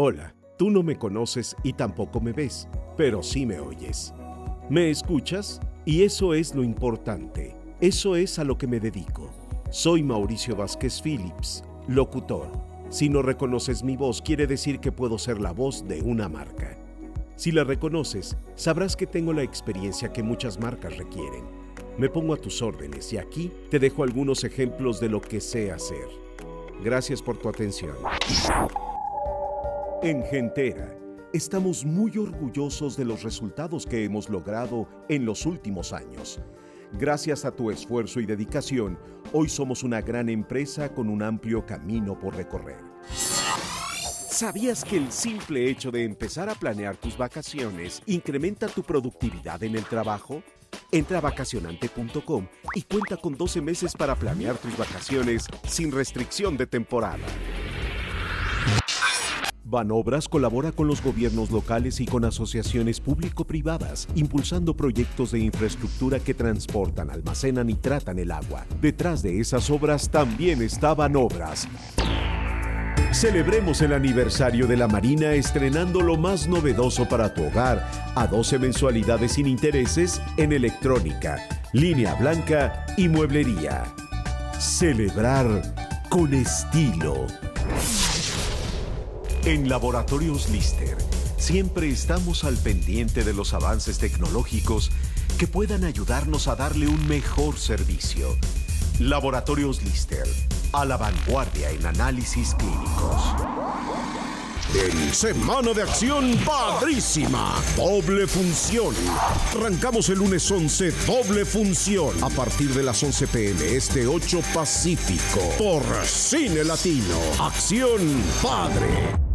Hola, tú no me conoces y tampoco me ves, pero sí me oyes. ¿Me escuchas? Y eso es lo importante. Eso es a lo que me dedico. Soy Mauricio Vázquez Phillips, locutor. Si no reconoces mi voz, quiere decir que puedo ser la voz de una marca. Si la reconoces, sabrás que tengo la experiencia que muchas marcas requieren. Me pongo a tus órdenes y aquí te dejo algunos ejemplos de lo que sé hacer. Gracias por tu atención. En Gentera, estamos muy orgullosos de los resultados que hemos logrado en los últimos años. Gracias a tu esfuerzo y dedicación, hoy somos una gran empresa con un amplio camino por recorrer. ¿Sabías que el simple hecho de empezar a planear tus vacaciones incrementa tu productividad en el trabajo? Entra a vacacionante.com y cuenta con 12 meses para planear tus vacaciones sin restricción de temporada. Banobras colabora con los gobiernos locales y con asociaciones público-privadas, impulsando proyectos de infraestructura que transportan, almacenan y tratan el agua. Detrás de esas obras también está Banobras. Celebremos el aniversario de la Marina estrenando lo más novedoso para tu hogar a 12 mensualidades sin intereses en electrónica, línea blanca y mueblería. Celebrar con estilo. En Laboratorios Lister siempre estamos al pendiente de los avances tecnológicos que puedan ayudarnos a darle un mejor servicio. Laboratorios Lister, a la vanguardia en análisis clínicos. En Semana de Acción Padrísima, doble función. Arrancamos el lunes 11, doble función, a partir de las 11 pm, este 8 Pacífico, por Cine Latino. Acción Padre.